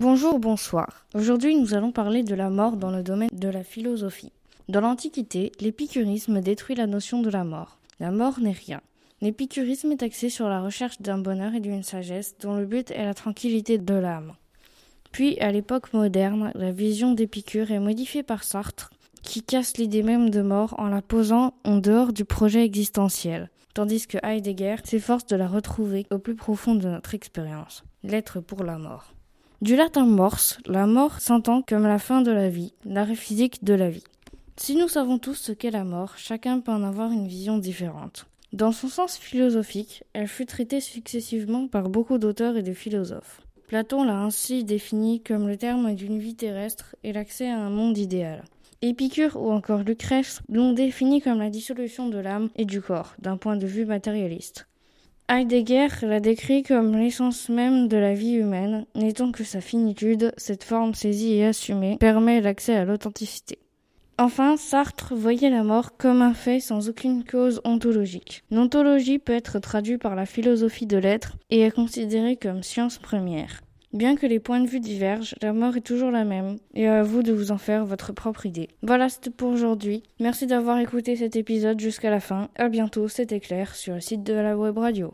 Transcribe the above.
Bonjour, bonsoir. Aujourd'hui, nous allons parler de la mort dans le domaine de la philosophie. Dans l'Antiquité, l'épicurisme détruit la notion de la mort. La mort n'est rien. L'épicurisme est axé sur la recherche d'un bonheur et d'une sagesse dont le but est la tranquillité de l'âme. Puis, à l'époque moderne, la vision d'Épicure est modifiée par Sartre, qui casse l'idée même de mort en la posant en dehors du projet existentiel, tandis que Heidegger s'efforce de la retrouver au plus profond de notre expérience, l'être pour la mort. Du latin mors, la mort s'entend comme la fin de la vie, l'arrêt physique de la vie. Si nous savons tous ce qu'est la mort, chacun peut en avoir une vision différente. Dans son sens philosophique, elle fut traitée successivement par beaucoup d'auteurs et de philosophes. Platon l'a ainsi définie comme le terme d'une vie terrestre et l'accès à un monde idéal. Épicure ou encore Lucrèce l'ont définie comme la dissolution de l'âme et du corps, d'un point de vue matérialiste. Heidegger l'a décrit comme l'essence même de la vie humaine, n'étant que sa finitude, cette forme saisie et assumée permet l'accès à l'authenticité. Enfin, Sartre voyait la mort comme un fait sans aucune cause ontologique. L'ontologie peut être traduite par la philosophie de l'être et est considérée comme science première. Bien que les points de vue divergent, la mort est toujours la même, et à vous de vous en faire votre propre idée. Voilà, c'était pour aujourd'hui. Merci d'avoir écouté cet épisode jusqu'à la fin. À bientôt, c'était Claire sur le site de la web radio.